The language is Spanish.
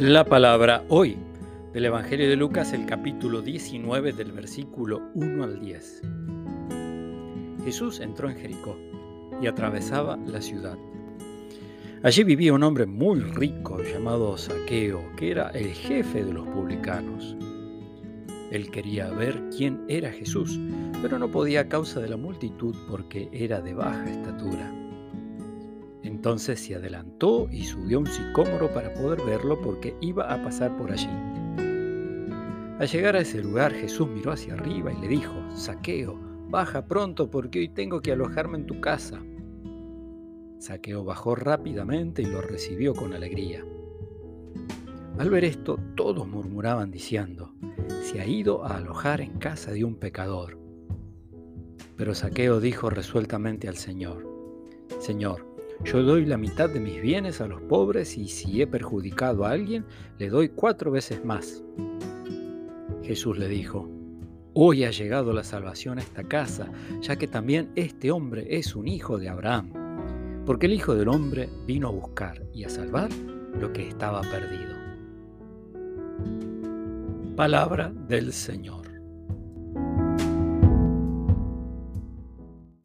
La palabra hoy del Evangelio de Lucas, el capítulo 19 del versículo 1 al 10. Jesús entró en Jericó y atravesaba la ciudad. Allí vivía un hombre muy rico llamado Saqueo, que era el jefe de los publicanos. Él quería ver quién era Jesús, pero no podía a causa de la multitud porque era de baja estatura. Entonces se adelantó y subió un sicómoro para poder verlo porque iba a pasar por allí. Al llegar a ese lugar Jesús miró hacia arriba y le dijo, Saqueo, baja pronto porque hoy tengo que alojarme en tu casa. Saqueo bajó rápidamente y lo recibió con alegría. Al ver esto, todos murmuraban diciendo, se ha ido a alojar en casa de un pecador. Pero Saqueo dijo resueltamente al Señor, Señor, yo doy la mitad de mis bienes a los pobres y si he perjudicado a alguien, le doy cuatro veces más. Jesús le dijo, Hoy ha llegado la salvación a esta casa, ya que también este hombre es un hijo de Abraham, porque el Hijo del Hombre vino a buscar y a salvar lo que estaba perdido. Palabra del Señor.